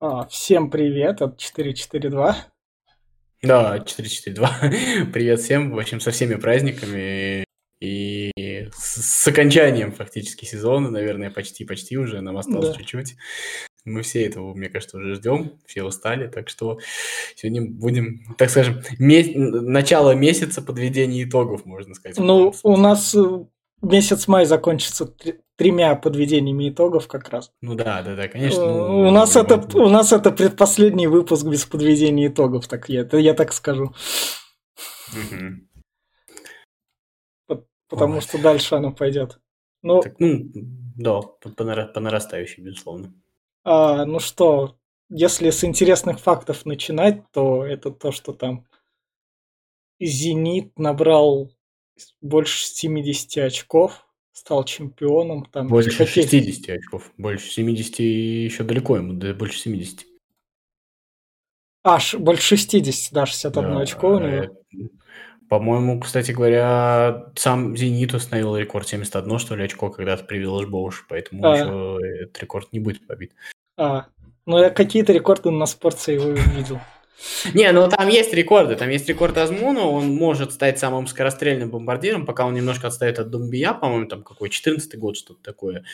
А, всем привет, это 442. Да, 442. Привет всем, в общем, со всеми праздниками и с, с окончанием фактически сезона, наверное, почти-почти уже, нам осталось Да. чуть-чуть. Мы все этого, мне кажется, уже ждем, все устали, так что сегодня будем, так скажем, ме- начало месяца подведения итогов, можно сказать. Ну, у нас э, месяц май закончится тр- тремя подведениями итогов как раз. Ну да, да, да, конечно. Э, ну, у, нас это, у нас это предпоследний выпуск без подведения итогов, так я, я так скажу. Потому Вот. что дальше оно пойдет. Ну, Так, ну, да, по, по нарастающей, безусловно. а, ну что, если с интересных фактов начинать, то это то, что там Зенит набрал больше 70 очков, стал чемпионом. Там Больше какие- 60 очков. Больше 70 еще далеко ему, да больше 70. Аж больше 60, да, 61 Да, очко у него. э, По-моему, кстати говоря, сам «Зенит» установил рекорд 71, что ли, очко когда-то привел Боуш, поэтому А. еще этот рекорд не будет побит. А, ну я какие-то рекорды на спорте его видел. Не, ну там есть рекорды. Там есть рекорд Азмуна, он может стать самым скорострельным бомбардиром, пока он немножко отстает от Думбия, по-моему, там какой, 14 год, что-то такое.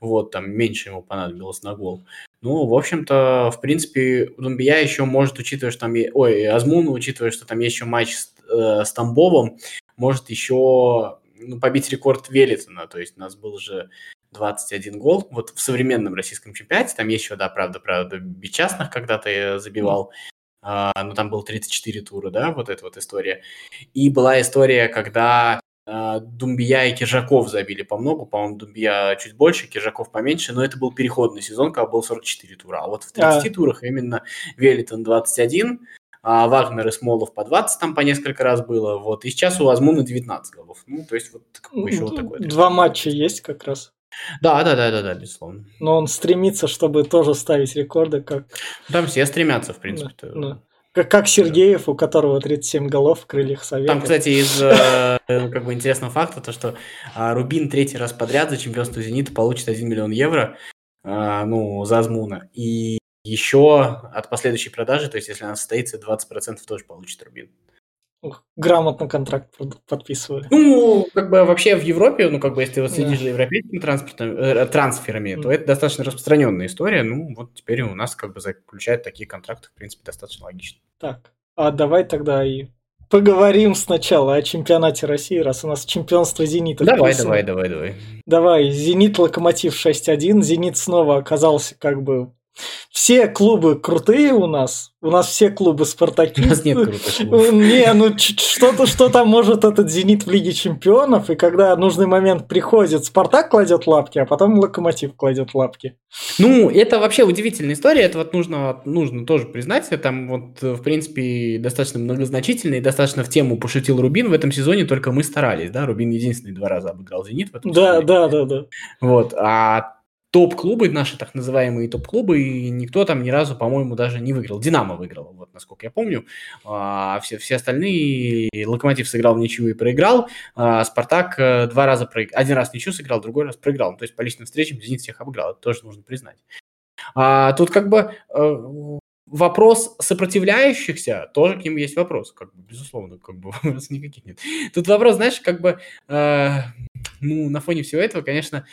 Вот, там меньше ему понадобилось на гол. Ну, в общем-то, в принципе, Думбия еще может, учитывая, что там... е- Ой, Азмуна, учитывая, что там есть еще матч с, э, с Тамбовым, может еще ну, побить рекорд Велитона. То есть у нас был же 21 гол. Вот в современном российском чемпионате, там еще, да, правда, правда, Бичастных когда-то я забивал. А, ну, там было 34 тура, да, вот эта вот история. И была история, когда а, Думбия и Киржаков забили по много, по-моему, Думбия чуть больше, Киржаков поменьше, но это был переходный сезон, когда был 44 тура. А вот в 30 А. турах именно Велитон 21, а Вагнер и Смолов по 20 там по несколько раз было, вот, и сейчас у Азмуна 19 голов. Ну, то есть вот как бы еще вот такой. Два матча есть как раз. Да, да, да, да, да, безусловно. Но он стремится, чтобы тоже ставить рекорды, как, Там все стремятся, в принципе. да. как, как Сергеев, у которого 37 голов в крыльях Совета. Там, кстати, из э, как бы интересного факта, то, что а, Рубин третий раз подряд за чемпионство «Зенита» получит 1 миллион евро, а, ну, за Азмуна. И еще от последующей продажи, то есть если она состоится, 20% тоже получит Рубин. Грамотно контракт под- подписывали. Ну, как бы вообще в Европе, ну, как бы если ты вот Да. следишь за европейскими транспортом, э, трансферами, то Мгм. это достаточно распространенная история. Ну, вот теперь у нас как бы заключают такие контракты, в принципе, достаточно логично. Так, а давай тогда и поговорим сначала о чемпионате России, раз у нас чемпионство Зенита. Давай, давай, давай, давай. Давай, Зенит Локомотив 6-1. Зенит снова оказался как бы... Все клубы крутые у нас. У нас все клубы У Спартаки. нас нет крутых клубов. Не, ну что-то, что-то может этот Зенит в Лиге Чемпионов, и когда нужный момент приходит, Спартак кладет лапки, а потом Локомотив кладет лапки. Ну, это вообще удивительная история, это вот нужно, нужно тоже признать, там вот, э, в принципе, достаточно многозначительно и достаточно в тему пошутил Рубин в этом сезоне, только мы старались, да, Рубин единственный два раза обыграл «Зенит» в этом Да, сезоне. да, да, да. Вот, а топ-клубы, наши так называемые топ-клубы, и никто там ни разу, по-моему, даже не выиграл. «Динамо» выиграл, вот, насколько я помню, а все, все остальные, «Локомотив» сыграл в ничью и проиграл, а «Спартак» э, два раза проиграл, один раз ничью сыграл, другой раз проиграл, Ну, то есть по личным встречам «Зенит» всех обыграл, это тоже нужно признать. А тут как бы э, вопрос сопротивляющихся, тоже к ним есть вопрос, как бы, безусловно, как бы вопросов никаких нет. Тут вопрос, знаешь, как бы, э, ну, на фоне всего этого, конечно,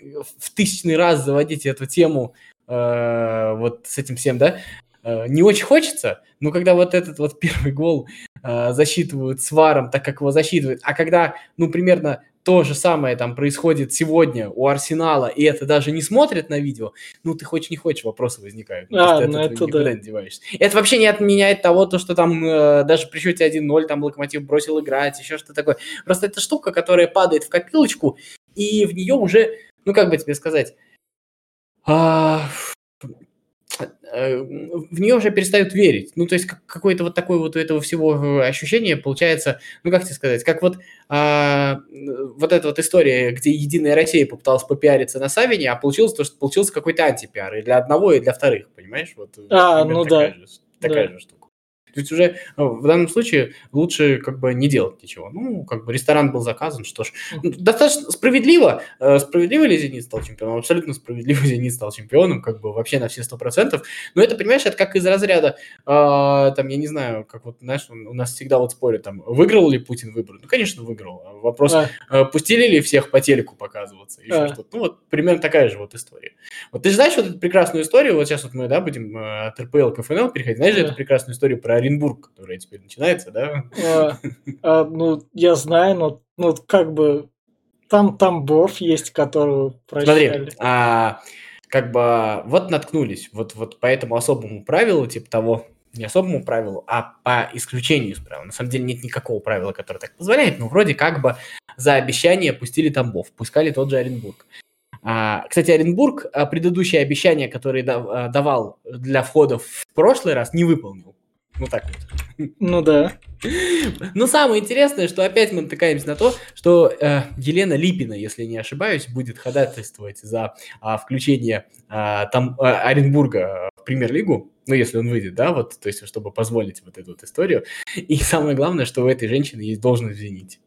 в тысячный раз заводить эту тему э, вот с этим всем, да, э, не очень хочется, но когда вот этот вот первый гол э, засчитывают с варом, так как его засчитывают, а когда, ну, примерно то же самое там происходит сегодня у Арсенала, и это даже не смотрят на видео, ну, ты хочешь не хочешь, вопросы возникают. Ну, А, ну это да. не деваешься. Это вообще не отменяет того, то, что там э, даже при счете 1-0 там Локомотив бросил играть, еще что-то такое. Просто это штука, которая падает в копилочку, и в нее уже, ну, как бы тебе сказать, а, э, в нее уже перестают верить. Ну, то есть как- какое-то вот такое вот у этого всего э, ощущение получается, ну, как тебе сказать, как вот а, вот эта вот история, где Единая Россия попыталась попиариться на Савине, а получилось то, что получился какой-то антипиар и для одного, и для вторых, понимаешь? Вот, А, ну да. Же, такая Да. же штука. Есть уже э, в данном случае лучше как бы не делать ничего. Ну, как бы ресторан был заказан, что ж. Ну, достаточно справедливо. Э, справедливо ли «Зенит» стал чемпионом? Абсолютно справедливо «Зенит» стал чемпионом, как бы вообще на все сто процентов. Но это, понимаешь, это как из разряда, э, там, я не знаю, как вот, знаешь, у нас всегда вот спорят, там, выиграл ли Путин выборы? Ну, конечно, выиграл. Вопрос, а. пустили ли всех по телеку показываться? Еще а. что-то. Ну, вот примерно такая же вот история. Вот ты знаешь вот эту прекрасную историю, вот сейчас вот мы, да, будем от РПЛ к ФНЛ переходить, знаешь а. эту прекрасную историю про Оренбург, которая теперь начинается, да? А, а, ну, я знаю, но ну, как бы там Тамбов есть, которого прощали. Смотри, а, как бы вот наткнулись, вот, вот по этому особому правилу, типа того, не особому правилу, а по исключению из правил. На самом деле нет никакого правила, которое так позволяет, но вроде как бы за обещание пустили Тамбов, пускали тот же Оренбург. А, кстати, Оренбург а, предыдущее обещание, которое а, давал для входа в прошлый раз, не выполнил. Ну так вот. Ну да. Но самое интересное, что опять мы натыкаемся на то, что э, Елена Липина, если не ошибаюсь, будет ходатайствовать за э, включение э, там, э, Оренбурга в премьер-лигу, ну, если он выйдет, да, вот, то есть, чтобы позволить вот эту вот историю. И самое главное, что у этой женщины есть должность в «Зените».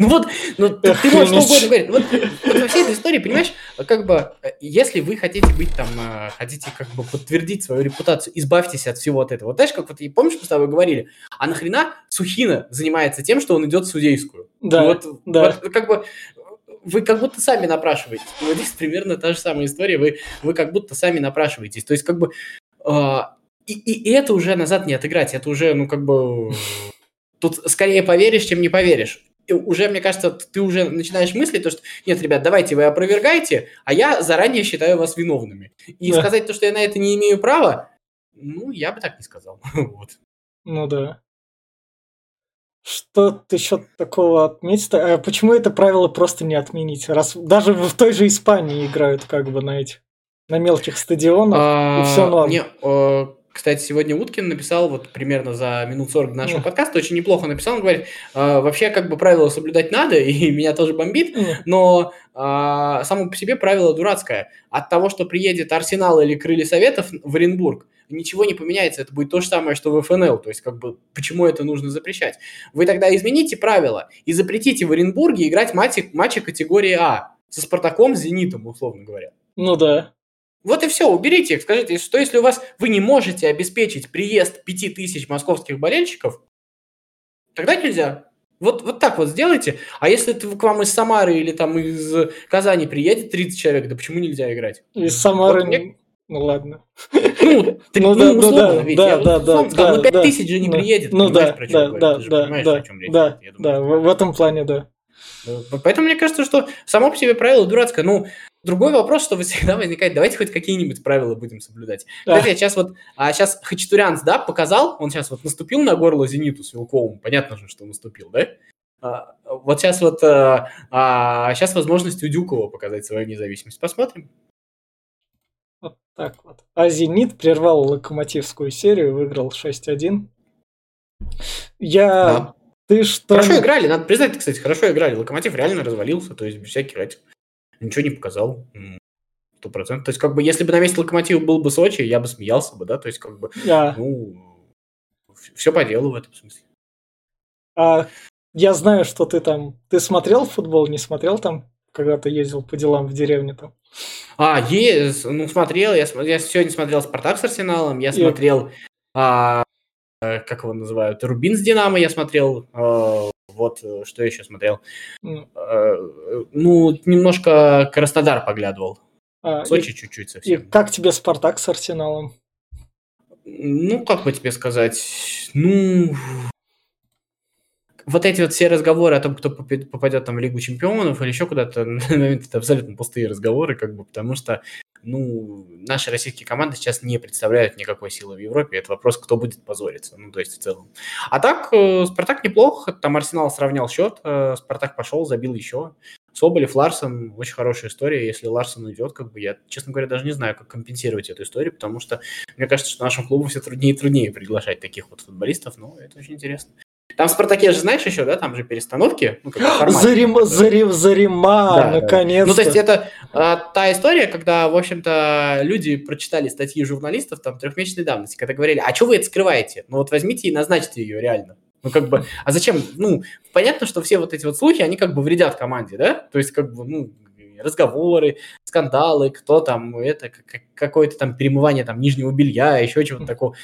Ну вот, ну, ты, ты можешь что угодно говорить. Вот, вот во всей этой истории, понимаешь, как бы, если вы хотите быть там, э, хотите как бы подтвердить свою репутацию, избавьтесь от всего от этого. Вот знаешь, как вот, помнишь, мы с тобой говорили, а нахрена Сухина занимается тем, что он идет в судейскую? Да, вот, да. Вот, как бы, вы как будто сами напрашиваетесь. Вот здесь примерно та же самая история, вы, вы как будто сами напрашиваетесь. То есть, как бы, э, и, и, и это уже назад не отыграть, это уже, ну, как бы, тут скорее поверишь, чем не поверишь уже, мне кажется, ты уже начинаешь мыслить, то, что нет, ребят, давайте вы опровергаете, а я заранее считаю вас виновными. И да. сказать то, что я на это не имею права, ну, я бы так не сказал. вот. Ну да. Что ты еще такого отметить? А почему это правило просто не отменить? Раз даже в той же Испании играют как бы на этих на мелких стадионах, а, и все норм. Не, э, кстати, сегодня Уткин написал вот примерно за минут 40 нашего подкаста, очень неплохо написал, он говорит, э, вообще как бы правила соблюдать надо, и меня тоже бомбит, но э, само по себе правило дурацкое. От того, что приедет Арсенал или Крылья Советов в Оренбург, ничего не поменяется, это будет то же самое, что в ФНЛ, то есть как бы почему это нужно запрещать? Вы тогда измените правила и запретите в Оренбурге играть матчи, матчи категории А со Спартаком, с Зенитом, условно говоря. Ну да. Вот и все, уберите их. Скажите, что если у вас вы не можете обеспечить приезд 5000 московских болельщиков, тогда нельзя. Вот, вот так вот сделайте. А если ты, к вам из Самары или там из Казани приедет 30 человек, да почему нельзя играть? Из Самары... Вот мне... Ну ладно. Ну, ты, ну, ну, условно, да, ведь. Да, я да, вот, да, сказал, да, ну 5 тысяч же не ну, приедет. Ну да, да, да, да, да, да, да, в этом плане, да. Поэтому мне кажется, что само по себе правило дурацкое. Ну, Другой вопрос, что всегда возникает, давайте хоть какие-нибудь правила будем соблюдать. Да. Кстати, я сейчас вот, а сейчас Хачатурянц, да, показал, он сейчас вот наступил на горло Зениту с Вилковым, понятно же, что наступил, да? А, вот сейчас вот, а, а, сейчас возможность у Дюкова показать свою независимость. Посмотрим. Вот так вот. А Зенит прервал локомотивскую серию, выиграл 6-1. Я... Да. Ты что... Хорошо играли, надо признать, кстати, хорошо играли. Локомотив реально развалился, то есть без всяких этих ничего не показал. Сто процентов. То есть, как бы, если бы на месте Локомотива был бы Сочи, я бы смеялся бы, да, то есть, как бы, да. ну, все по делу в этом смысле. А, я знаю, что ты там, ты смотрел футбол, не смотрел там, когда ты ездил по делам в деревне там? А, есть, ну, смотрел, я, я сегодня смотрел Спартак с Арсеналом, я смотрел, а, как его называют, Рубин с Динамо я смотрел, а, вот э, что я еще смотрел. Mm. Ну, немножко Краснодар поглядывал. А, Сочи и, чуть-чуть совсем. И как тебе Спартак с Арсеналом? Ну, как бы тебе сказать, ну, вот эти вот все разговоры о том, кто попадет там в Лигу чемпионов или еще куда-то, на момент это абсолютно пустые разговоры, как бы, потому что ну, наши российские команды сейчас не представляют никакой силы в Европе. Это вопрос, кто будет позориться, ну, то есть в целом. А так, э, Спартак неплох, там Арсенал сравнял счет, э, Спартак пошел, забил еще. Соболев, Ларсон, очень хорошая история. Если Ларсон уйдет, как бы я, честно говоря, даже не знаю, как компенсировать эту историю, потому что мне кажется, что нашему клубу все труднее и труднее приглашать таких вот футболистов, но это очень интересно. Там в «Спартаке» же знаешь еще, да, там же перестановки. Ну, Зарима, Зарим, Зарима, да, наконец-то. Ну, то есть это а, та история, когда, в общем-то, люди прочитали статьи журналистов там трехмесячной давности, когда говорили, а что вы это скрываете? Ну вот возьмите и назначьте ее реально. Ну, как бы, а зачем? Ну, понятно, что все вот эти вот слухи, они как бы вредят команде, да? То есть, как бы, ну, разговоры, скандалы, кто там, это, какое-то там перемывание там нижнего белья, еще чего-то такого.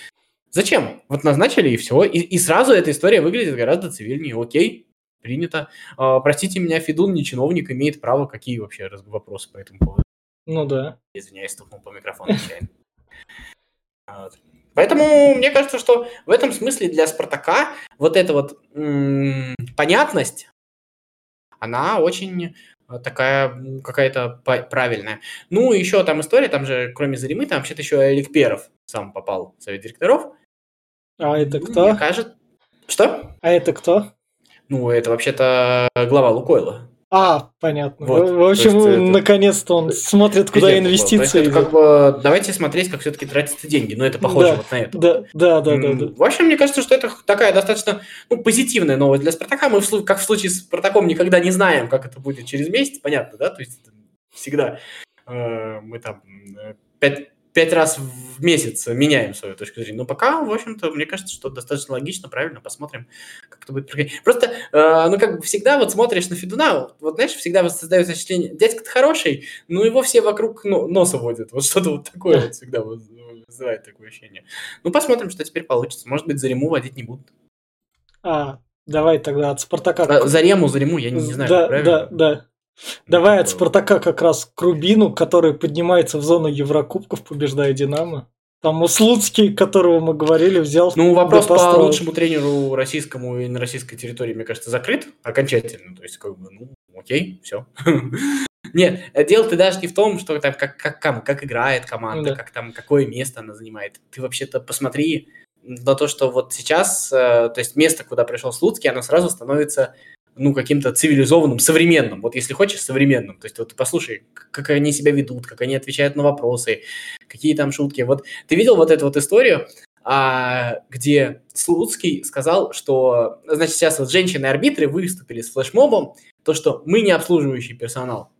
Зачем? Вот назначили и все. И, и сразу эта история выглядит гораздо цивильнее. Окей, принято. А, простите меня, Федун, не чиновник, имеет право. Какие вообще вопросы по этому поводу? Ну да. Извиняюсь, стукнул по микрофону случайно. Вот. Поэтому мне кажется, что в этом смысле для Спартака вот эта вот м- понятность, она очень такая какая-то правильная. Ну, еще там история, там же, кроме Заримы, там вообще-то еще Олег Перов сам попал в совет директоров. А это ну, кто? Мне кажется... Что? А это кто? Ну, это вообще-то глава Лукойла. А, понятно. Вот. В общем, это... наконец-то он смотрит, куда инвестиции идут. Как бы, давайте смотреть, как все-таки тратятся деньги. Но это похоже да, вот на это. Да, да, да, да, да. В общем, мне кажется, что это такая достаточно ну, позитивная новость для Спартака. Мы, как в случае с Спартаком, никогда не знаем, как это будет через месяц. Понятно, да? То есть всегда э, мы там э, пять раз в месяц меняем свою точку зрения. Но пока, в общем-то, мне кажется, что достаточно логично, правильно, посмотрим, как это будет проходить. Просто, э, ну, как бы всегда вот смотришь на Федуна, вот, знаешь, всегда создается впечатление, дядька-то хороший, но его все вокруг ну, носа водят. Вот что-то вот такое вот всегда вызывает такое ощущение. Ну, посмотрим, что теперь получится. Может быть, за Риму водить не будут. А, давай тогда от Спартака. А, за Рему, за Риму, я не, не знаю, да, правильно? Да, да. Давай от Спартака как раз к Рубину, который поднимается в зону Еврокубков, побеждая Динамо. Там Услуцкий, которого мы говорили, взял... Ну, вопрос по лучшему тренеру российскому и на российской территории, мне кажется, закрыт окончательно. То есть, как бы, ну, окей, все. Нет, дело-то даже не в том, что там как, как, как, как играет команда, как там, какое место она занимает. Ты вообще-то посмотри на то, что вот сейчас, э, то есть место, куда пришел Слуцкий, оно сразу становится ну, каким-то цивилизованным, современным, вот если хочешь, современным. То есть вот послушай, как они себя ведут, как они отвечают на вопросы, какие там шутки. Вот ты видел вот эту вот историю, а, где Слуцкий сказал, что, значит, сейчас вот женщины-арбитры выступили с флешмобом, то, что мы не обслуживающий персонал.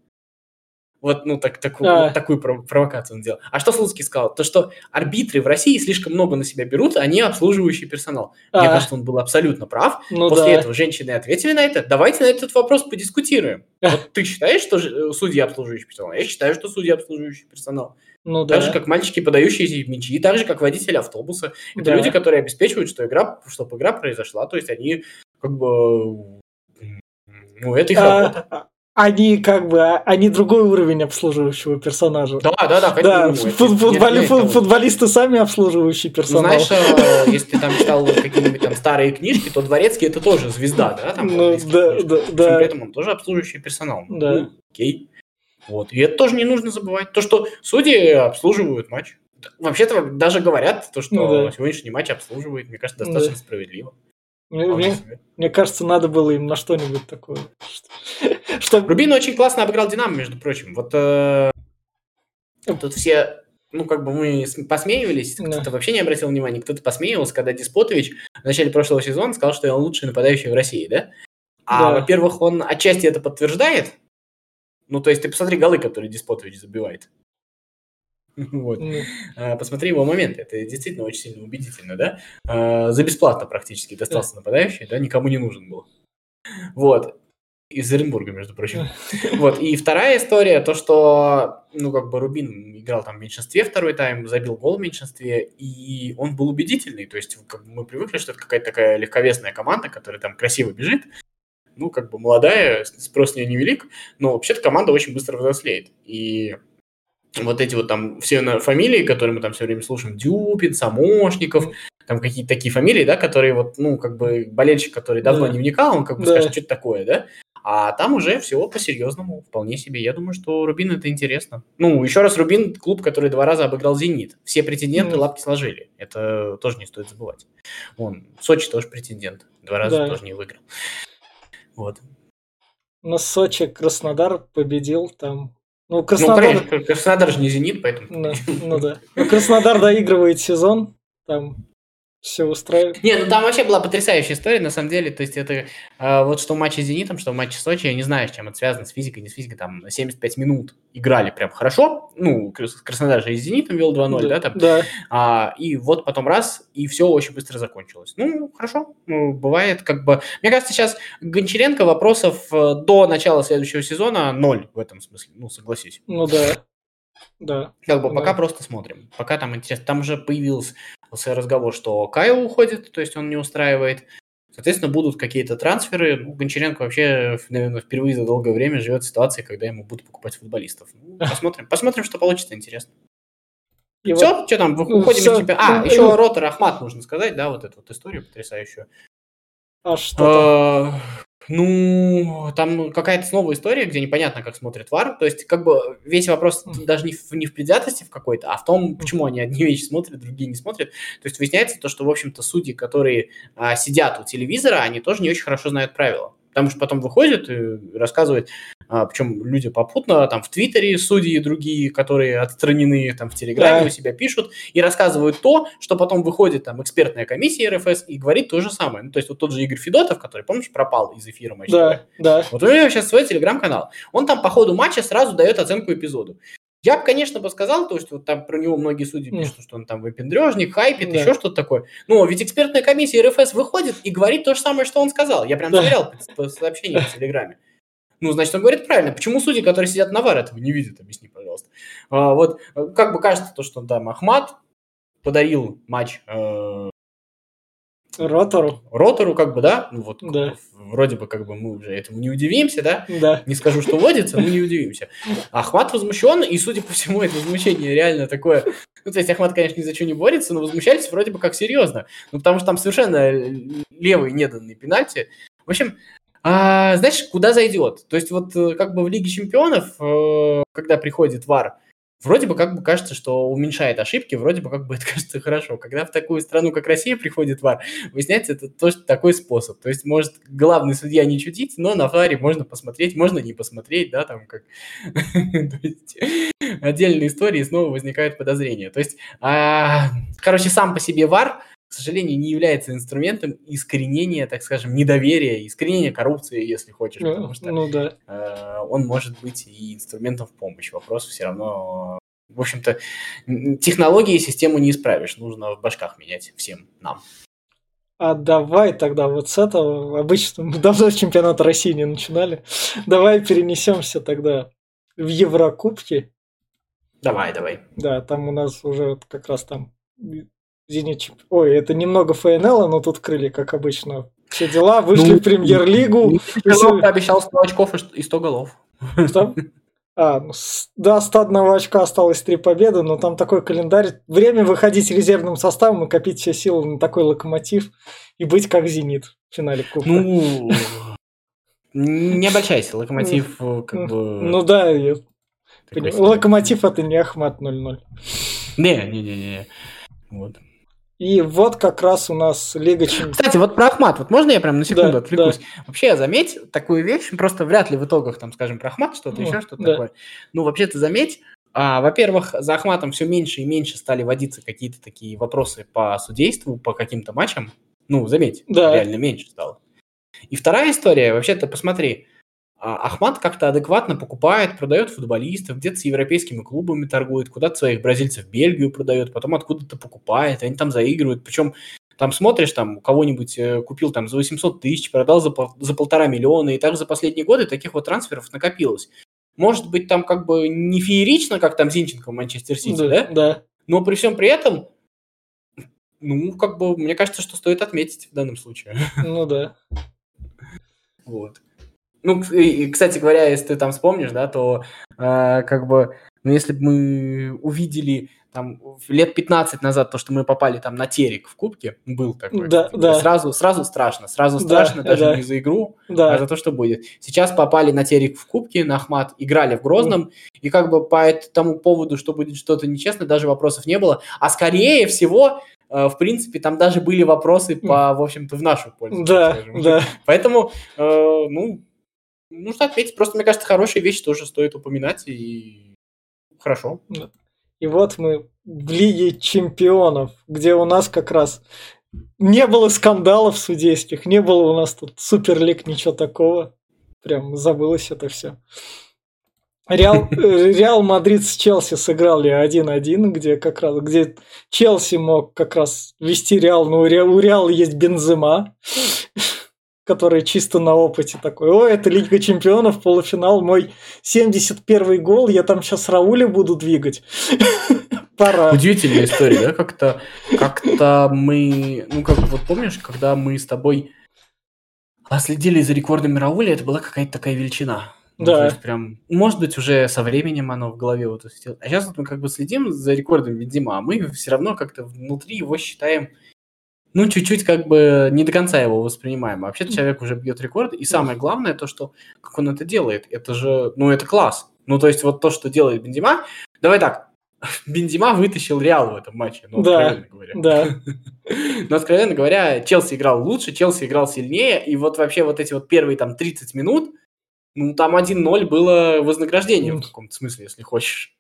Вот, ну, так, так, а. вот такую провокацию он сделал. А что Слуцкий сказал? То, что арбитры в России слишком много на себя берут, они обслуживающий персонал. А. Мне кажется, он был абсолютно прав. Ну, После да. этого женщины ответили на это. Давайте на этот вопрос подискутируем. Вот ты считаешь, что э, судьи обслуживающий персонал? Я считаю, что судьи обслуживающий персонал. Ну, так да. же, как мальчики, подающие мячи, так же, как водители автобуса. Это да. люди, которые обеспечивают, что игра, чтобы игра произошла. То есть они как бы... Ну, это их а, работа. Они как бы, а, они другой уровень обслуживающего персонажа. Да, да, да, конечно. Да, футболи, фут, футболисты сами обслуживающий. Ну, знаешь, э, если ты там читал какие-нибудь там старые книжки, то Дворецкий это тоже звезда, да? Там, ну, да, да, да. При этом он тоже обслуживающий персонал. Да. Ну, окей. Вот. И это тоже не нужно забывать. То, что судьи обслуживают матч. Вообще-то даже говорят, то, что ну, да. сегодняшний матч обслуживает, мне кажется, достаточно да. справедливо. Мне, мне, мне кажется, надо было им на что-нибудь такое. Что... Рубин очень классно обыграл Динамо, между прочим. Вот э, тут все, ну, как бы мы посмеивались, кто-то вообще не обратил внимания, кто-то посмеивался, когда Диспотович в начале прошлого сезона сказал, что он лучший нападающий в России, да? А, да. во-первых, он отчасти это подтверждает. Ну, то есть ты посмотри голы, которые Диспотович забивает. Вот. Mm. Посмотри его моменты. Это действительно очень сильно убедительно, да? А, за бесплатно практически достался нападающий, да, никому не нужен был. Вот. Из Оренбурга, между прочим. Вот. И вторая история, то, что, ну, как бы Рубин играл там в меньшинстве второй тайм, забил гол в меньшинстве, и он был убедительный. То есть как бы мы привыкли, что это какая-то такая легковесная команда, которая там красиво бежит, ну, как бы молодая, спрос с нее невелик, но вообще-то команда очень быстро взрослеет. И вот эти вот там все фамилии, которые мы там все время слушаем, Дюпин, Самошников, там какие-то такие фамилии, да, которые вот, ну, как бы болельщик, который давно да. не вникал, он как бы да. скажет, что это такое, да, а там уже все по-серьезному, вполне себе. Я думаю, что Рубин это интересно. Ну, еще раз, Рубин – клуб, который два раза обыграл «Зенит». Все претенденты mm. лапки сложили. Это тоже не стоит забывать. Вон, Сочи тоже претендент. Два раза да. тоже не выиграл. Вот. Но Сочи Краснодар победил там ну, Краснодар... Ну, Краснодар же не «Зенит», поэтому... Ну, ну да. Ну, Краснодар доигрывает сезон, там все устраивает. Не, ну там вообще была потрясающая история, на самом деле. То есть это э, вот что в матче с «Зенитом», что в матче с Сочи, я не знаю, с чем это связано, с физикой, не с физикой, там на 75 минут играли прям хорошо. Ну, Краснодар же и с «Зенитом» вел 2-0, да, да там? Да. А, и вот потом раз, и все очень быстро закончилось. Ну, хорошо, ну, бывает как бы... Мне кажется, сейчас Гончаренко вопросов э, до начала следующего сезона ноль в этом смысле, ну, согласись. Ну да. Да. Как бы Да. пока просто смотрим. Пока там интересно. Там уже появился разговор, что Кайл уходит, то есть он не устраивает. Соответственно, будут какие-то трансферы. Ну, Гончаренко вообще, наверное, впервые за долгое время живет в ситуации, когда ему будут покупать футболистов. Ну, посмотрим. Посмотрим, что получится, интересно. И вот- Все, что там, уходим всё. из чемпионата. А, Ну, еще. Ротор Ахмат нужно сказать, да, вот эту вот историю потрясающую. а что Ну, там какая-то снова история, где непонятно, как смотрит ВАР. То есть, как бы весь вопрос даже не в, не в предвзятости в какой-то, а в том, почему они одни вещи смотрят, другие не смотрят. То есть, выясняется то, что, в общем-то, судьи, которые а, сидят у телевизора, они тоже не очень хорошо знают правила. Потому что потом выходят и рассказывают, а, причем люди попутно, там в Твиттере судьи другие, которые отстранены, там в Телеграме Да. у себя пишут и рассказывают то, что потом выходит там экспертная комиссия РФС и говорит то же самое. Ну, то есть вот тот же Игорь Федотов, который, помнишь, пропал из эфира матча. Да, да. Вот у него сейчас свой телеграм-канал. Он там по ходу матча сразу дает оценку эпизоду. Я бы, конечно, бы сказал, то, что вот там про него многие судьи пишут, что он там выпендрежник, хайпит, Да. еще что-то такое. Но ведь экспертная комиссия РФС выходит и говорит то же самое, что он сказал. Я прям по, по сообщению в Телеграме. Ну, значит, он говорит правильно. Почему судьи, которые сидят на ВАР, этого не видят? Объясни, пожалуйста. А, вот, э, как бы кажется, то, что там Ахмат подарил матч э, Ротору. Ротору, как бы, да? Ну, вот, Да. вроде бы, как бы, мы уже этому не удивимся, да? Да. Не скажу, что водится, но не удивимся. Ахмат возмущен, и, судя по всему, это возмущение реально такое... Ну, то есть Ахмат, конечно, ни за что не борется, но возмущались вроде бы как серьезно. Ну, потому что там совершенно левый неданный пенальти. В общем, а, знаешь, куда зайдет? То есть вот э, как бы в Лиге Чемпионов, э, когда приходит ВАР, вроде бы как бы кажется, что уменьшает ошибки, вроде бы как бы это кажется хорошо. Когда в такую страну, как Россия, приходит ВАР, выясняется, это тоже такой способ. То есть может главный судья не чудить, но на ВАРе можно посмотреть, можно не посмотреть, да, там как... Отдельные истории, и снова возникают подозрения. То есть, а, короче, сам по себе ВАР, к сожалению, не является инструментом искоренения, так скажем, недоверия, искоренения коррупции, если хочешь, потому что Ну да. э, он может быть и инструментом в помощь. Вопрос все равно, в общем-то, технологии систему не исправишь. Нужно в башках менять всем нам. А давай тогда вот с этого, обычно мы давно чемпионат России не начинали, давай перенесемся тогда в Еврокубки. Давай, давай. Да, там у нас уже как раз там Зенит... чемп- Ой, это немного ФНЛ, но тут крылья, как обычно. Все дела, вышли Ну, в премьер-лигу. Николай обещал 100 очков и ш- и 100 голов. Что? А, ну, до 101 очка осталось 3 победы, но там такой календарь. Время выходить резервным составом и копить все силы на такой локомотив и быть как Зенит в финале Кубка. Ну, не обольщайся, Локомотив э, как бы... Ну да, я. Локомотив это не Ахмат 0-0. Не-не-не-не. Вот. И вот как раз у нас Лига Чемпионов. Кстати, вот про Ахмат, вот можно я прям на секунду Да, отвлекусь? Вообще, заметь такую вещь, просто вряд ли в итогах, там, скажем, про Ахмат что-то, Ну, еще что-то да. такое. Ну, вообще-то заметь, а, во-первых, за Ахматом все меньше и меньше стали водиться какие-то такие вопросы по судейству, по каким-то матчам. Ну, заметь, Да. реально меньше стало. И вторая история, вообще-то посмотри, Ахмат как-то адекватно покупает, продает футболистов, где-то с европейскими клубами торгует, куда-то своих бразильцев в Бельгию продает, потом откуда-то покупает, они там заигрывают. Причем там смотришь, там у кого-нибудь э, купил там за 800 тысяч, продал за, за полтора миллиона, и так за последние годы таких вот трансферов накопилось. Может быть, там как бы не феерично, как там Зинченко в Манчестер Сити, да? Да. Но при всем при этом, ну, как бы, мне кажется, что стоит отметить в данном случае. Ну да. Вот. Ну, и, кстати говоря, если ты там вспомнишь, да, то э, как бы, ну, если бы мы увидели там лет 15 назад то, что мы попали там на терек в кубке, был такой. Да, типа, да. Сразу, сразу страшно. Сразу Да, страшно даже да. не за игру, а Да. за то, что будет. Сейчас попали на терек в кубке, на Ахмат, играли в Грозном, и как бы по этому поводу, что будет что-то нечестно, даже вопросов не было. А скорее всего, э, в принципе, там даже были вопросы по, в общем-то, в нашу пользу. Да, да. Поэтому, э, ну, нужно отметить. Просто, мне кажется, хорошие вещи тоже стоит упоминать, и хорошо. И вот мы в Лиге Чемпионов, где у нас как раз не было скандалов судейских, не было у нас тут суперлик, ничего такого. Прям забылось это все. Реал, э, Реал Мадрид с Челси сыграли 1-1, где как раз где Челси мог как раз вести Реал, но у Реала есть Бензема, который чисто на опыте такой, о, это Лига Чемпионов, полуфинал, мой 71 гол, я там сейчас Рауля буду двигать. Пора. Удивительная история, да, как-то как-то мы, ну как вот помнишь, когда мы с тобой следили за рекордами Рауля, это была какая-то такая величина. Ну, да. То есть прям, может быть, уже со временем оно в голове вот А сейчас вот мы как бы следим за рекордом Бензима, а мы все равно как-то внутри его считаем, ну, чуть-чуть как бы не до конца его воспринимаем. А вообще человек уже бьет рекорд. И самое главное то, что как он это делает, это же, ну, это класс. Ну, то есть вот то, что делает Бензима, давай так, Бензима вытащил Реал в этом матче, ну, да, откровенно говоря. Да. Но, откровенно говоря, Челси играл лучше, Челси играл сильнее, и вот вообще вот эти вот первые там 30 минут, ну, там 1-0 было вознаграждение в каком-то смысле, если хочешь.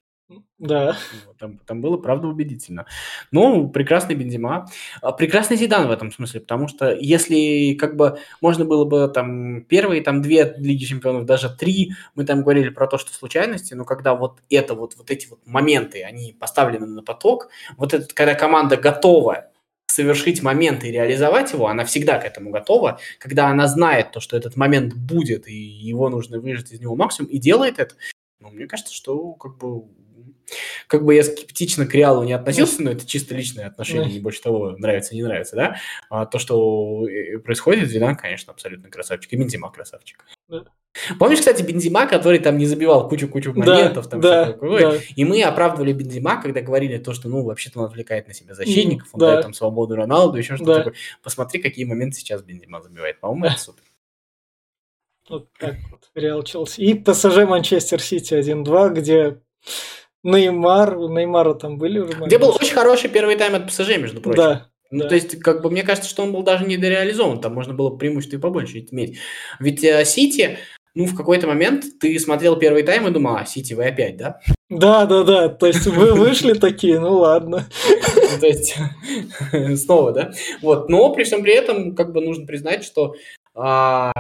Да. Там, там было, правда, убедительно. Ну, прекрасный Бензима. А, прекрасный Зидан в этом смысле, потому что если как бы можно было бы там первые там две Лиги Чемпионов, даже три, мы там говорили про то, что случайности, но когда вот это вот, вот эти вот моменты, они поставлены на поток, вот этот, когда команда готова совершить момент и реализовать его, она всегда к этому готова, когда она знает то, что этот момент будет, и его нужно выжать из него максимум, и делает это, ну, мне кажется, что как бы как бы я скептично к Реалу не относился, но это чисто личное отношение, не больше того, нравится, не нравится, да? А то, что э, происходит, Зидан, конечно, абсолютно красавчик, и Бензима красавчик. Помнишь, кстати, Бензима, который там не забивал кучу-кучу моментов, да, там да, такое, да. и мы оправдывали Бензима, когда говорили то, что, ну, вообще-то он отвлекает на себя защитников, он да. дает там свободу Роналду, еще что-то да. такое. Посмотри, какие моменты сейчас Бензима забивает. По-моему, это супер. Вот так вот, Реал Челси. И ПСЖ Манчестер Сити 1-2, где Неймар, у Неймара там были уже моменты. Где был очень хороший первый тайм от ПСЖ, между прочим. Да, ну, да. то есть, как бы, мне кажется, что он был даже недореализован, там можно было преимущество и побольше иметь. Ведь э, Сити, ну, в какой-то момент ты смотрел первый тайм и думал, а, Сити, вы опять, да? Да, да, да. То есть вы вышли такие, ну ладно. То есть снова, да? Вот. Но при всем при этом, как бы нужно признать, что а,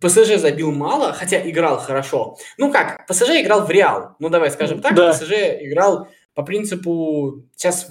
ПСЖ забил мало, хотя играл хорошо. Ну как, ПСЖ играл в Реал. Ну давай скажем так, да. ПСЖ играл по принципу сейчас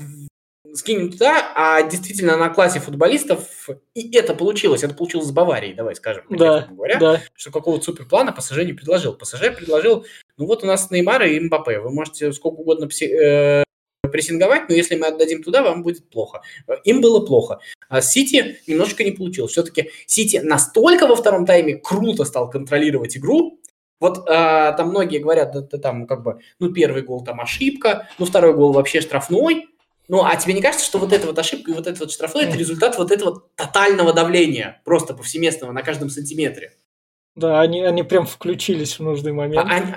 скинем туда, а действительно на классе футболистов, и это получилось, это получилось с Баварией, давай скажем, да, говоря, да. что какого-то суперплана ПСЖ не предложил. ПСЖ предложил, ну вот у нас Неймар и Мбаппе, вы можете сколько угодно пси- э- прессинговать, но если мы отдадим туда, вам будет плохо. Им было плохо. А Сити немножко не получилось. Все-таки Сити настолько во втором тайме круто стал контролировать игру, вот а, там многие говорят, да, да, там как бы, ну первый гол там ошибка, ну второй гол вообще штрафной, ну, а тебе не кажется, что вот эта вот ошибка и вот этот вот штрафной – это результат вот этого тотального давления, просто повсеместного на каждом сантиметре? Да, они, они прям включились в нужный момент. А, они,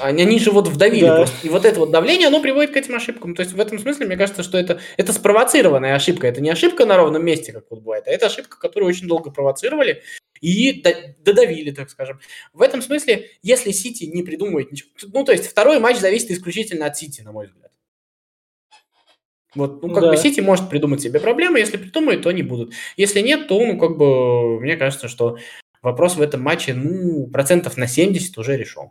они, они же вот вдавили да. просто. И вот это вот давление, оно приводит к этим ошибкам. То есть в этом смысле, мне кажется, что это, это спровоцированная ошибка. Это не ошибка на ровном месте, как вот бывает, а это ошибка, которую очень долго провоцировали и додавили, так скажем. В этом смысле, если Сити не придумывает ничего... Ну, то есть второй матч зависит исключительно от Сити, на мой взгляд. Вот, ну, как да. бы Сити может придумать себе проблемы, если придумает, то они будут. Если нет, то, ну, как бы, мне кажется, что вопрос в этом матче, ну, процентов на 70 уже решен.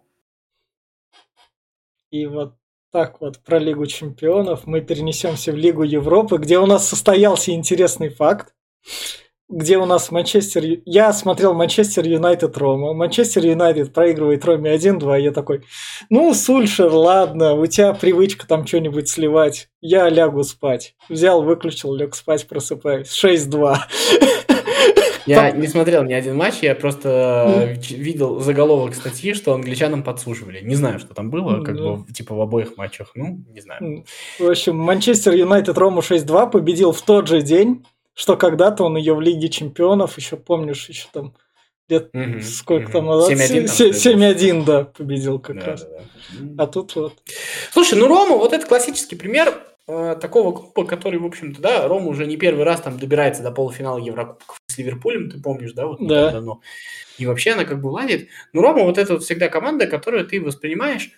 И вот так вот про Лигу Чемпионов мы перенесемся в Лигу Европы, где у нас состоялся интересный факт где у нас Манчестер... Я смотрел Манчестер Юнайтед Рома. Манчестер Юнайтед проигрывает Роме 1-2. Я такой, ну, Сульшер, ладно, у тебя привычка там что-нибудь сливать. Я лягу спать. Взял, выключил, лег спать, просыпаюсь. 6-2. Я не смотрел ни один матч, я просто видел заголовок статьи, что англичанам подсушивали. Не знаю, что там было, как бы, типа в обоих матчах. Ну, не знаю. В общем, Манчестер Юнайтед Рому 6-2 победил в тот же день, что когда-то он ее в Лиге Чемпионов, еще помнишь, еще там лет сколько там назад? 7-1, да, победил как да, раз. Да, да. А тут вот. Слушай, ну Рома, вот это классический пример э, такого клуба, который, в общем-то, да, Рома уже не первый раз там добирается до полуфинала Еврокубков с Ливерпулем, ты помнишь, да, вот да. давно. И вообще она как бы ладит. Но Рома вот это вот всегда команда, которую ты воспринимаешь,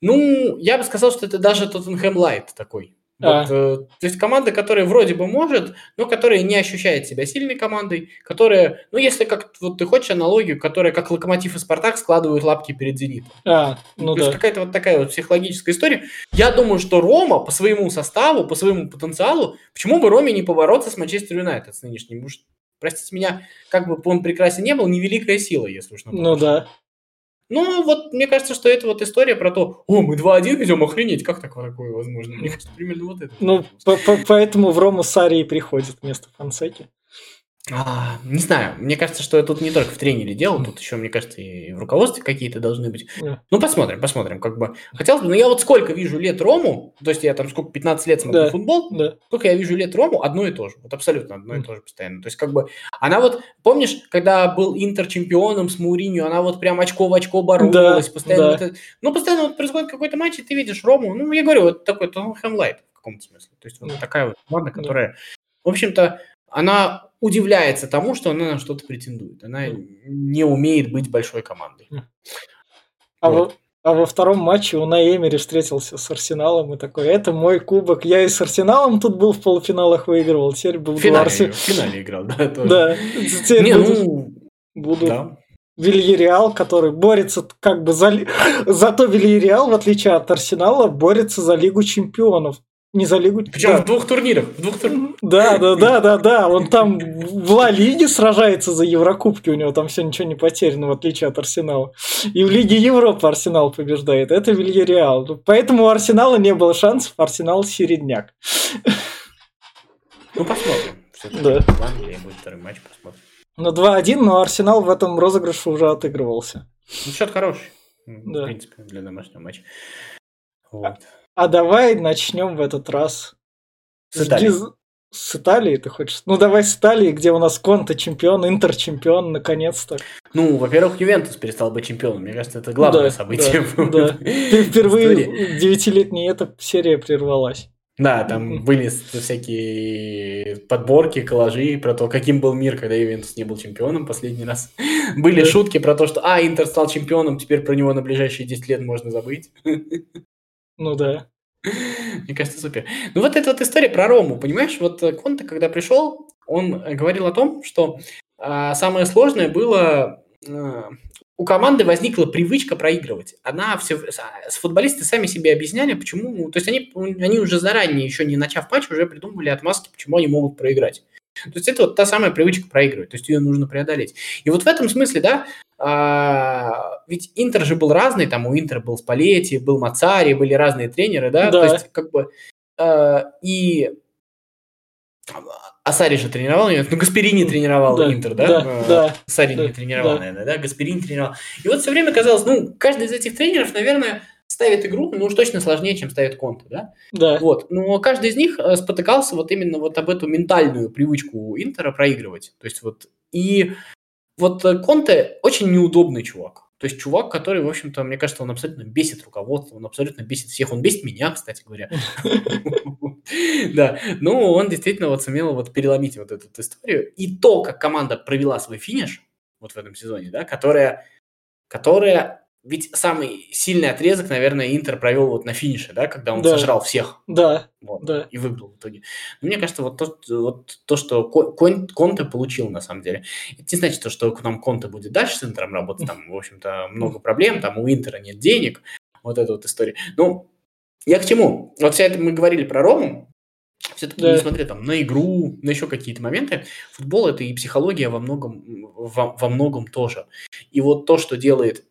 ну, я бы сказал, что это даже Тоттенхэм Лайт такой. Вот, а. э, то есть команда, которая вроде бы может, но которая не ощущает себя сильной командой, которая, ну если как вот ты хочешь аналогию, которая как Локомотив и Спартак складывают лапки перед Зенитом. А, ну то да. есть какая-то вот такая вот психологическая история. Я думаю, что Рома по своему составу, по своему потенциалу, почему бы Роме не побороться с Манчестер Юнайтед с нынешним? Может, простите меня, как бы он прекрасен не был, невеликая сила, если уж на Ну да. Ну, вот мне кажется, что это вот история про то, о, мы 2-1 ведем, охренеть, как такое возможно? Мне кажется, примерно вот это. Ну, поэтому в Рому Сари приходит вместо Фонсеки. А, не знаю, мне кажется, что тут не только в тренере дело, тут еще, мне кажется, и в руководстве какие-то должны быть. Yeah. Ну, посмотрим, посмотрим, как бы. Хотелось бы, но я вот сколько вижу лет Рому, то есть я там сколько, 15 лет смотрю да. футбол, да. сколько я вижу лет Рому, одно и то же, вот абсолютно одно и то же постоянно. То есть как бы, она вот, помнишь, когда был Интер чемпионом с Мауринью, она вот прям очко в очко боролась, да, постоянно, да. Вот это, ну, постоянно вот происходит какой-то матч, и ты видишь Рому, ну, я говорю, вот такой Тоттенхэм Лайт в каком-то смысле. То есть вот Да. такая вот команда, которая, в общем-то, она удивляется тому, что она на что-то претендует. Она не умеет быть большой командой. А, Вот. во, а во втором матче у Наэмери встретился с Арсеналом и такой, это мой кубок. Я и с Арсеналом тут был в полуфиналах выигрывал, теперь буду В финале, Арсе- в финале играл, да, тоже. Да, теперь Не, буду, ну, буду да. Вильяреал, который борется как бы за... Зато Вильяреал, в отличие от Арсенала, борется за Лигу Чемпионов. Не за Лигу Причем да. в двух турнирах. В двух тур- Да, да, да, да, да. Он там в Ла Лиге сражается за Еврокубки, у него там все ничего не потеряно, в отличие от Арсенала. И в Лиге Европы Арсенал побеждает. Это Вильяреал. Поэтому у Арсенала не было шансов, Арсенал середняк. Ну, посмотрим. Да. Англии будет второй матч, посмотрим. На 2-1, но Арсенал в этом розыгрыше уже отыгрывался. Ну, счет хороший. Да. В принципе, для домашнего матча. Вот. А давай начнем в этот раз С Италии. С Италии, ты хочешь? Ну, давай с Италии, где у нас Конта чемпион, Интер чемпион, наконец-то. Ну, во-первых, Ювентус перестал быть чемпионом. Мне кажется, это главное Да, событие. да, да. Впервые девятилетняя эта серия прервалась. Да, там были всякие подборки, коллажи про то, каким был мир, когда Ювентус не был чемпионом последний раз. Были шутки про то, что, а, Интер стал чемпионом, теперь про него на ближайшие 10 лет можно забыть. Ну да. Мне кажется, супер. Ну вот эта вот история про Рому, понимаешь, вот э, Конте, когда пришел, он э, говорил о том, что а, самое сложное было, э, у команды возникла привычка проигрывать. Она все, с футболисты сами себе объясняли, почему, то есть они, они уже заранее, еще не начав матч, уже придумывали отмазки, почему они могут проиграть. То есть это вот та самая привычка проигрывать, то есть ее нужно преодолеть. И вот в этом смысле, да, а, ведь Интер же был разный, там у Интера был Спалетти, был Мацари, были разные тренеры, да, Да. то есть как бы а, и Асари же тренировал, ну Гасперини тренировал Да, Интер, да? да, А, да, Сари да, не тренировал, да. наверное, да? Гасперини тренировал. И вот все время казалось, ну, каждый из этих тренеров, наверное, ставит игру, ну, уж точно сложнее, чем ставит Конте, да? Да. Вот. Но каждый из них э, спотыкался вот именно вот об эту ментальную привычку Интера проигрывать. То есть вот и вот э, Конте очень неудобный чувак. То есть чувак, который, в общем-то, мне кажется, он абсолютно бесит руководство, он абсолютно бесит всех. Он бесит меня, кстати говоря. Да, ну он действительно вот сумел вот переломить вот эту историю. И то, как команда провела свой финиш вот в этом сезоне, да, которая, которая ведь самый сильный отрезок, наверное, Интер провел вот на финише, да, когда он Да. сожрал всех. Да, Вот, Да. И выиграл в итоге. Но мне кажется, вот то, вот то что Ко- Кон- Конте получил на самом деле, это не значит, то, что к нам Конте будет дальше с Интером работать. Там, в общем-то, много проблем, там у Интера нет денег. Вот эта вот история. Ну, я к чему? Вот вся это мы говорили про Рому. Все-таки, Да. несмотря там на игру, на еще какие-то моменты, футбол это и психология во многом, во, во многом тоже. И вот то, что делает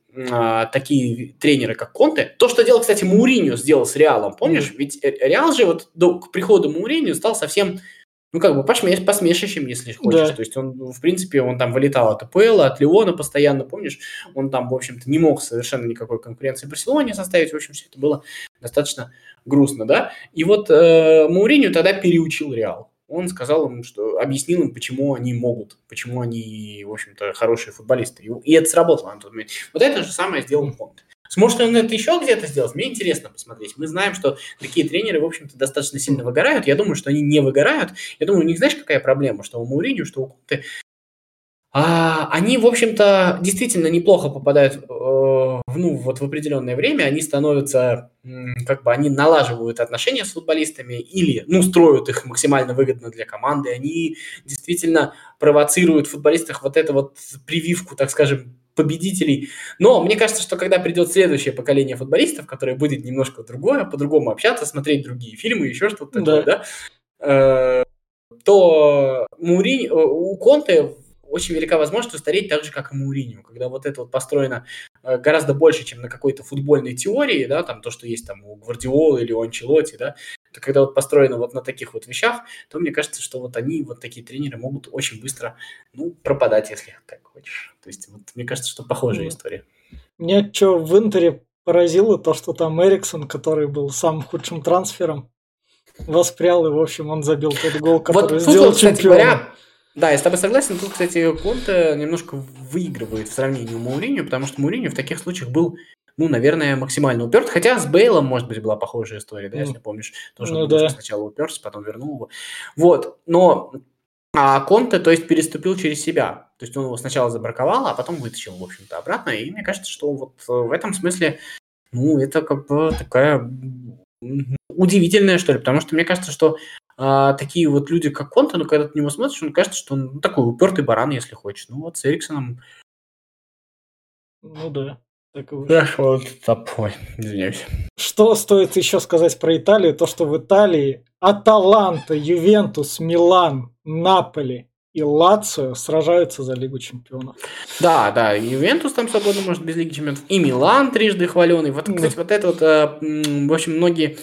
такие тренеры, как Конте. То, что делал, кстати, Мауриньо сделал с Реалом, помнишь? Ведь э, Реал же вот до, к приходу Мауриньо стал совсем, ну, как бы посмеш, посмешищем, если хочешь. Да. То есть он, в принципе, он там вылетал от АПЛ, от Леона постоянно, помнишь? Он там, в общем-то, не мог совершенно никакой конкуренции Барселоне составить. В общем, все это было достаточно грустно, да? И вот э, Мауриньо тогда переучил Реал. Он сказал им, что объяснил им, почему они могут, почему они, в общем-то, хорошие футболисты. И, и это сработало на тот момент. Вот это же самое сделал Конте. Сможет ли он это еще где-то сделать? Мне интересно посмотреть. Мы знаем, что такие тренеры, в общем-то, достаточно сильно выгорают. Я думаю, что они не выгорают. Я думаю, у них знаешь, какая проблема? Что у Мауриньо, что у Конте а, они, в общем-то, действительно неплохо попадают э, ну, вот в определенное время, они становятся, как бы, они налаживают отношения с футболистами или, ну, строят их максимально выгодно для команды, они действительно провоцируют в футболистах вот эту вот прививку, так скажем, победителей. Но мне кажется, что когда придет следующее поколение футболистов, которое будет немножко другое, по-другому общаться, смотреть другие фильмы, еще что-то такое, да, да э, то Муринь, у Конте очень велика возможность устареть так же, как и Мауриню, когда вот это вот построено э, гораздо больше, чем на какой-то футбольной теории, да, там то, что есть там у Гвардиолы или у Анчелоти, да, то когда вот построено вот на таких вот вещах, то мне кажется, что вот они, вот такие тренеры могут очень быстро, ну, пропадать, если так хочешь. То есть вот мне кажется, что похожая mm. история. Меня что в Интере поразило, то, что там Эриксон, который был самым худшим трансфером, воспрял, и, в общем, он забил тот гол, который вот сделал вот, чемпионом. Говоря, да, я с тобой согласен. Тут, кстати, Конте немножко выигрывает в сравнении у Мауриню, потому что Мауриню в таких случаях был, ну, наверное, максимально уперт. Хотя с Бейлом, может быть, была похожая история, да, mm. если помнишь. Тоже ну, да. сначала уперся, потом вернул его. Вот, но а Конте, то есть, переступил через себя. То есть он его сначала забраковал, а потом вытащил, в общем-то, обратно. И мне кажется, что вот в этом смысле, ну, это как бы такая удивительная, что ли, потому что мне кажется, что а, такие вот люди, как Конта, ну, когда ты на него смотришь, он кажется, что он ну, такой упертый баран, если хочешь. Ну, вот с Эриксоном... Ну, да. Так Эх, вот топой, извиняюсь. Что стоит еще сказать про Италию? То, что в Италии Аталанта, Ювентус, Милан, Наполи и Лацио сражаются за Лигу Чемпионов. Да, да, Ювентус там свободно может без Лиги Чемпионов. И Милан трижды хваленый. Вот, кстати, вот это вот, э, в общем, многие,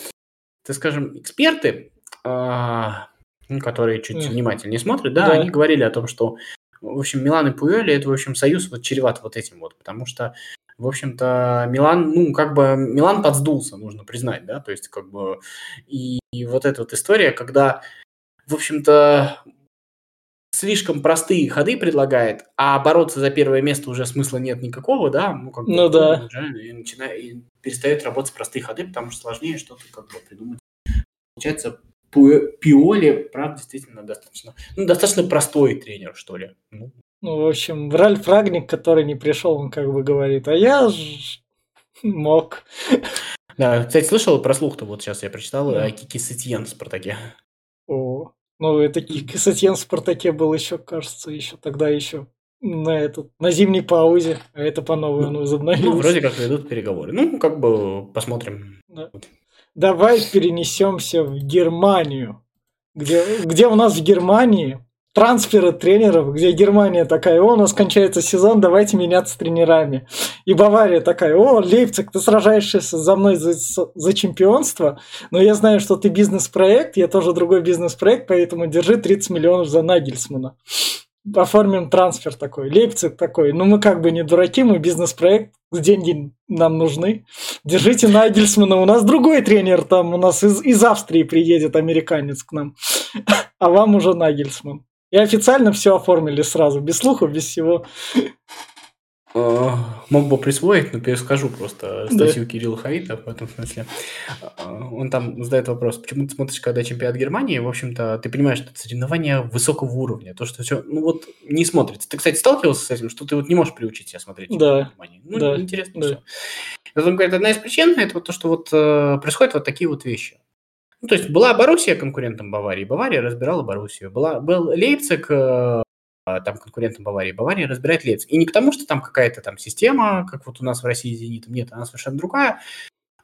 так скажем, эксперты а, ну, которые чуть mm. внимательнее смотрят, да, да, они говорили о том, что, в общем, Милан и Пуэли это, в общем, союз вот чреват вот этим вот, потому что, в общем-то, Милан, ну, как бы, Милан подсдулся, нужно признать, да, то есть, как бы, и, и вот эта вот история, когда, в общем-то, слишком простые ходы предлагает, а бороться за первое место уже смысла нет никакого, да, ну, как бы, ну да. Уже и начинает, и перестает работать простые ходы, потому что сложнее что-то как бы придумать. Получается, Пиоли, правда, действительно достаточно, ну, достаточно простой тренер, что ли. Ну, ну в общем, Ральф Рагник, который не пришел, он как бы говорит, а я ж мог. Да, кстати, слышал про слух-то, вот сейчас я прочитал, да. о Кики Сетьен в «Спартаке». О, ну это Кики Сетьен в «Спартаке» был еще, кажется, еще тогда еще на этот, на зимней паузе, а это по новой ну, возобновилось. Ну, вроде как ведут переговоры. Ну, как бы посмотрим. Да. Давай перенесемся в Германию, где, где у нас в Германии трансферы тренеров, где Германия такая, о, у нас кончается сезон, давайте меняться тренерами. И Бавария такая, о, Лейпциг, ты сражаешься за мной за, за чемпионство, но я знаю, что ты бизнес-проект, я тоже другой бизнес-проект, поэтому держи 30 миллионов за Нагельсмана оформим трансфер такой. Лейпциг такой, ну мы как бы не дураки, мы бизнес-проект, деньги нам нужны. Держите Нагельсмана, у нас другой тренер там, у нас из, из Австрии приедет американец к нам, а вам уже Нагельсман. И официально все оформили сразу, без слухов, без всего. А, мог бы присвоить, но перескажу просто статью да. Кирилла Хаита в этом смысле. А, он там задает вопрос, почему ты смотришь, когда чемпионат Германии, в общем-то, ты понимаешь, что это соревнования высокого уровня, то, что все, ну вот, не смотрится. Ты, кстати, сталкивался с этим, что ты вот не можешь приучить себя смотреть чемпионат да. Германии? Ну, да. интересно да. все. Он говорит, одна из причин, это вот то, что вот э, происходят вот такие вот вещи. Ну, то есть была Боруссия конкурентом Баварии, Бавария разбирала Боруссию. Была, был Лейпциг э, там конкурентом Баварии. Бавария разбирает Лец. И не потому, что там какая-то там система, как вот у нас в России Зенитом, нет, она совершенно другая.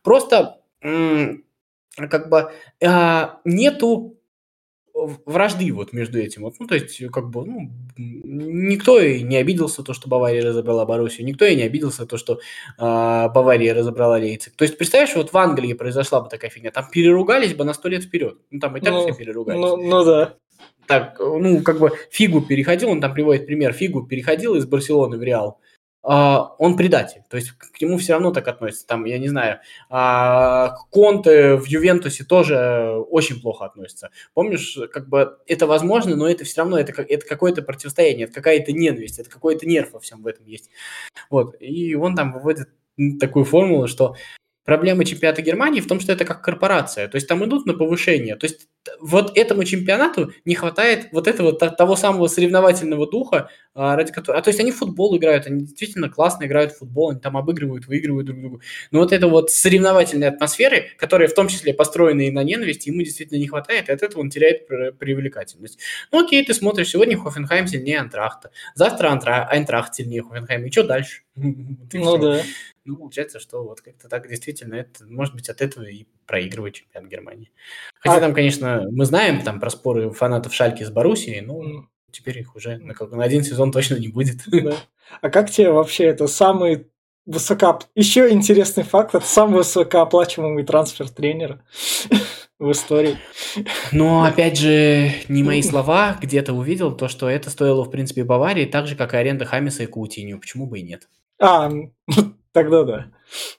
Просто как бы а, нету вражды вот между этим. Вот, ну, то есть, как бы, ну, никто и не обиделся то, что Бавария разобрала Боруссию, никто и не обиделся то, что э, Бавария разобрала Лейцик. То есть, представляешь, вот в Англии произошла бы такая фигня, там переругались бы на сто лет вперед. Ну, там и так ну, все переругались. Ну, ну да так, ну, как бы Фигу переходил, он там приводит пример, Фигу переходил из Барселоны в Реал, Uh, он предатель, то есть к нему все равно так относятся. Там, я не знаю, uh, Конте в Ювентусе тоже очень плохо относится. Помнишь, как бы это возможно, но это все равно это, это какое-то противостояние, это какая-то ненависть, это какой-то нерв во всем в этом есть. Вот, и он там выводит такую формулу, что проблема чемпионата Германии в том, что это как корпорация, то есть там идут на повышение, то есть вот этому чемпионату не хватает вот этого того самого соревновательного духа, а, ради которого... А то есть они в футбол играют, они действительно классно играют в футбол, они там обыгрывают, выигрывают друг друга. Но вот это вот соревновательной атмосферы, которая в том числе построена и на ненависти, ему действительно не хватает, и от этого он теряет привлекательность. Ну окей, ты смотришь, сегодня Хофенхайм сильнее Антрахта, завтра Антра... Айнтрахт сильнее Хофенхайма, и что дальше? Ну да. Ну, получается, что вот как-то так действительно, это, может быть, от этого и проигрывает чемпионат Германии. Хотя а... там, конечно, мы знаем там про споры фанатов Шальки с Боруссией, но mm. теперь их уже на, на один сезон точно не будет. Да. А как тебе вообще это самый высоко... Еще интересный факт, это самый высокооплачиваемый трансфер тренера в истории. Но, опять же, не мои слова, где-то увидел то, что это стоило, в принципе, Баварии, так же, как и аренда Хамиса и Каутинью. Почему бы и нет? А, тогда да.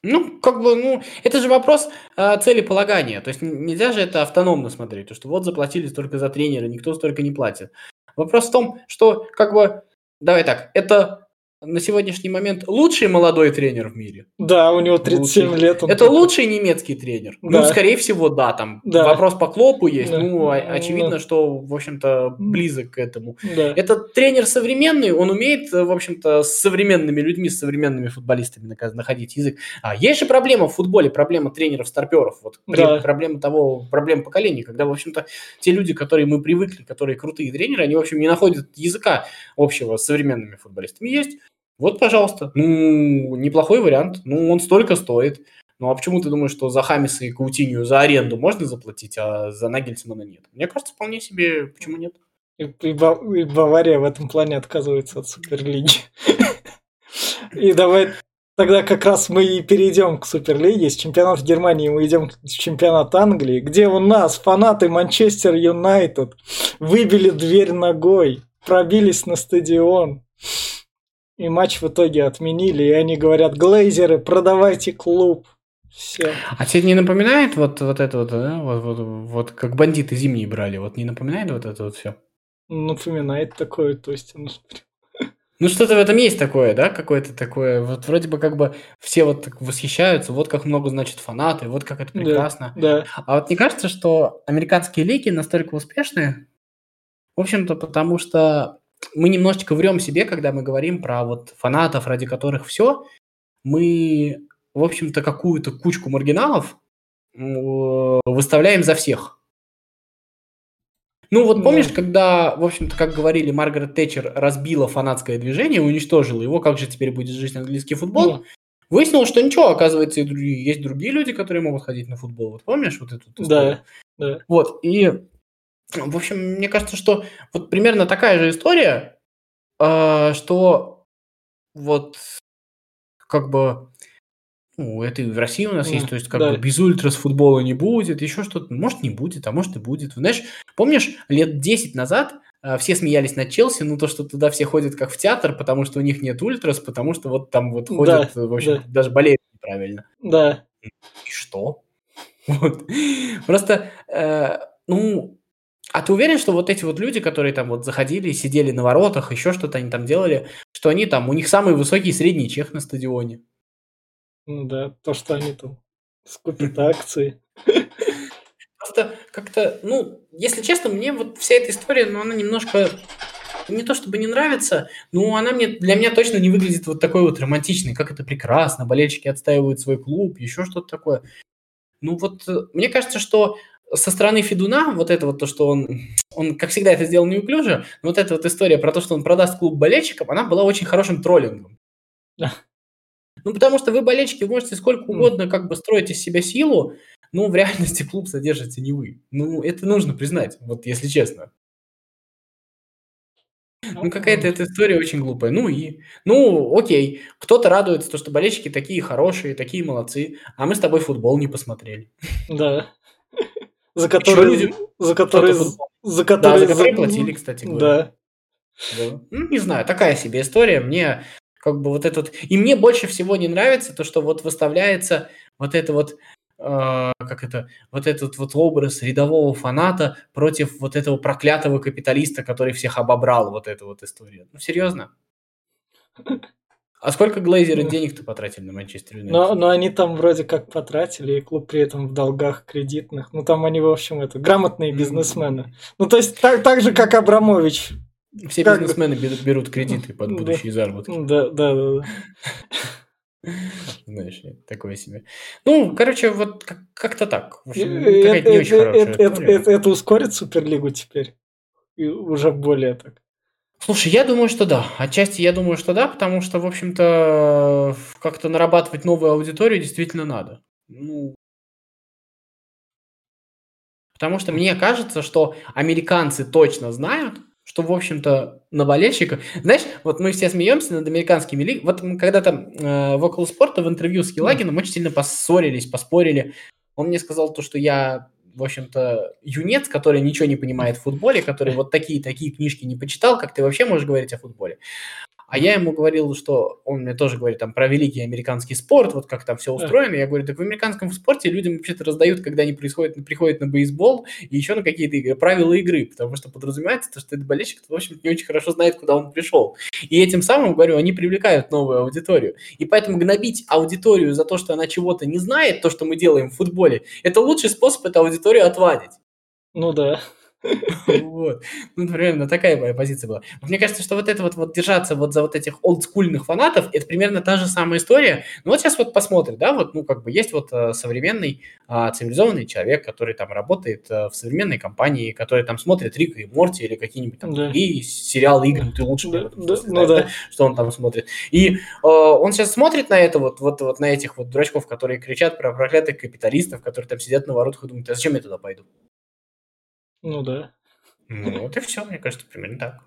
Ну, как бы, ну, это же вопрос э, целеполагания. То есть нельзя же это автономно смотреть, то что вот заплатили столько за тренера, никто столько не платит. Вопрос в том, что, как бы, давай так, это на сегодняшний момент лучший молодой тренер в мире. Да, у него 37 лучший. лет. Это такой. лучший немецкий тренер. Ну, да. Ну, скорее всего, да, там да. вопрос по Клопу есть. Да. Ну, очевидно, да. что, в общем-то, близок к этому. Да. Этот тренер современный, он умеет, в общем-то, с современными людьми, с современными футболистами находить язык. А есть же проблема в футболе, проблема тренеров-старперов. Вот да. проблема того, проблема поколения, когда, в общем-то, те люди, которые мы привыкли, которые крутые тренеры, они, в общем, не находят языка общего с современными футболистами. Есть вот, пожалуйста. Ну, неплохой вариант. Ну, он столько стоит. Ну, а почему ты думаешь, что за Хамиса и Каутинью за аренду можно заплатить, а за Нагельсмана нет? Мне кажется, вполне себе, почему нет? И, и, и Бавария в этом плане отказывается от Суперлиги. И давай тогда как раз мы и перейдем к Суперлиге. С чемпионата Германии мы идем в чемпионат Англии, где у нас фанаты Манчестер Юнайтед выбили дверь ногой, пробились на стадион. И матч в итоге отменили, и они говорят, глейзеры, продавайте клуб. Все. А тебе не напоминает вот, вот это вот, да? вот, вот, вот как бандиты зимние брали, вот не напоминает вот это вот все? Напоминает такое, то есть... Ну, ну что-то в этом есть такое, да, какое-то такое, вот вроде бы как бы все вот так восхищаются, вот как много значит фанаты, вот как это прекрасно. Да, да. А вот не кажется, что американские лиги настолько успешны, в общем-то, потому что мы немножечко врем себе, когда мы говорим про вот фанатов, ради которых все. Мы, в общем-то, какую-то кучку маргиналов выставляем за всех. Ну вот помнишь, да. когда, в общем-то, как говорили, Маргарет Тэтчер разбила фанатское движение, уничтожила его, как же теперь будет жить английский футбол? Да. Выяснилось, что ничего, оказывается, и другие, есть другие люди, которые могут ходить на футбол. Вот помнишь вот эту историю? Да, да. Вот, и в общем, мне кажется, что вот примерно такая же история, э, что вот как бы ну, это и в России у нас да, есть, то есть как да. бы без ультрас футбола не будет, еще что-то, может не будет, а может и будет. Знаешь, помнишь, лет 10 назад э, все смеялись над Челси, ну то, что туда все ходят как в театр, потому что у них нет ультрас, потому что вот там вот ходят, да, в общем, да. даже болеют неправильно. Да. И что? Вот. Просто, э, ну, а ты уверен, что вот эти вот люди, которые там вот заходили, сидели на воротах, еще что-то они там делали, что они там, у них самый высокий средний чек на стадионе? Ну да, то, что они там скупят акции. Просто как-то, ну, если честно, мне вот вся эта история, ну, она немножко не то чтобы не нравится, но она мне, для меня точно не выглядит вот такой вот романтичной, как это прекрасно, болельщики отстаивают свой клуб, еще что-то такое. Ну вот, э, мне кажется, что со стороны Федуна, вот это вот то, что он, он, как всегда, это сделал неуклюже, но вот эта вот история про то, что он продаст клуб болельщикам, она была очень хорошим троллингом. Ну, потому что вы, болельщики, можете сколько угодно как бы строить из себя силу, но в реальности клуб содержите не вы. Ну, это нужно признать, вот если честно. Ну, какая-то эта история очень глупая. Ну и, ну, окей, кто-то радуется, то, что болельщики такие хорошие, такие молодцы, а мы с тобой футбол не посмотрели. Да за которые, люди, за которые, за которые, да, за которые платили, кстати говоря. Да. да. Ну, не знаю, такая себе история. Мне как бы вот этот... И мне больше всего не нравится то, что вот выставляется вот это вот э, как это, вот этот вот образ рядового фаната против вот этого проклятого капиталиста, который всех обобрал, вот эта вот история. Ну, серьезно? А сколько Глейзеры денег-то потратили на Манчестер Юнайтед? Но, но они там вроде как потратили, и клуб при этом в долгах кредитных. Ну, там они, в общем, это грамотные бизнесмены. Ну, то есть, так, так же, как Абрамович. Все как бизнесмены бы... берут кредиты под будущие да, заработки. Да, да, да. да. Знаешь, такое себе. Ну, короче, вот как-то так. Это, это, это, это ускорит Суперлигу теперь? И уже более так. Слушай, я думаю, что да. Отчасти я думаю, что да, потому что, в общем-то, как-то нарабатывать новую аудиторию действительно надо. Ну, потому что мне кажется, что американцы точно знают, что, в общем-то, на болельщика... Знаешь, вот мы все смеемся над американскими лигами. Вот мы когда-то э, в около спорта в интервью с Хилагином очень сильно поссорились, поспорили. Он мне сказал то, что я в общем-то, юнец, который ничего не понимает в футболе, который вот такие-такие книжки не почитал, как ты вообще можешь говорить о футболе? А я ему говорил, что он мне тоже говорит там про великий американский спорт, вот как там все устроено. Я говорю, так в американском спорте людям вообще-то раздают, когда они происходят, приходят на бейсбол и еще на какие-то игры, правила игры, потому что подразумевается, что этот болельщик, в общем не очень хорошо знает, куда он пришел. И этим самым, говорю, они привлекают новую аудиторию. И поэтому гнобить аудиторию за то, что она чего-то не знает, то, что мы делаем в футболе, это лучший способ эту аудиторию отвадить. Ну да. Вот. Ну, примерно такая моя позиция была. Мне кажется, что вот это вот, вот держаться вот за вот этих олдскульных фанатов, это примерно та же самая история. Ну вот сейчас вот посмотрим, да, вот, ну как бы есть вот э, современный а, цивилизованный человек, который там работает а, в современной компании, который там смотрит Рика и Морти или какие-нибудь там да. другие сериалы, игры, ты лучше да, да, смысле, ну, да. что он там смотрит. И э, он сейчас смотрит на это вот, вот, вот на этих вот дурачков, которые кричат про проклятых капиталистов, которые там сидят на воротах и думают, а зачем я туда пойду? Ну да. Ну вот и все, мне кажется, примерно так.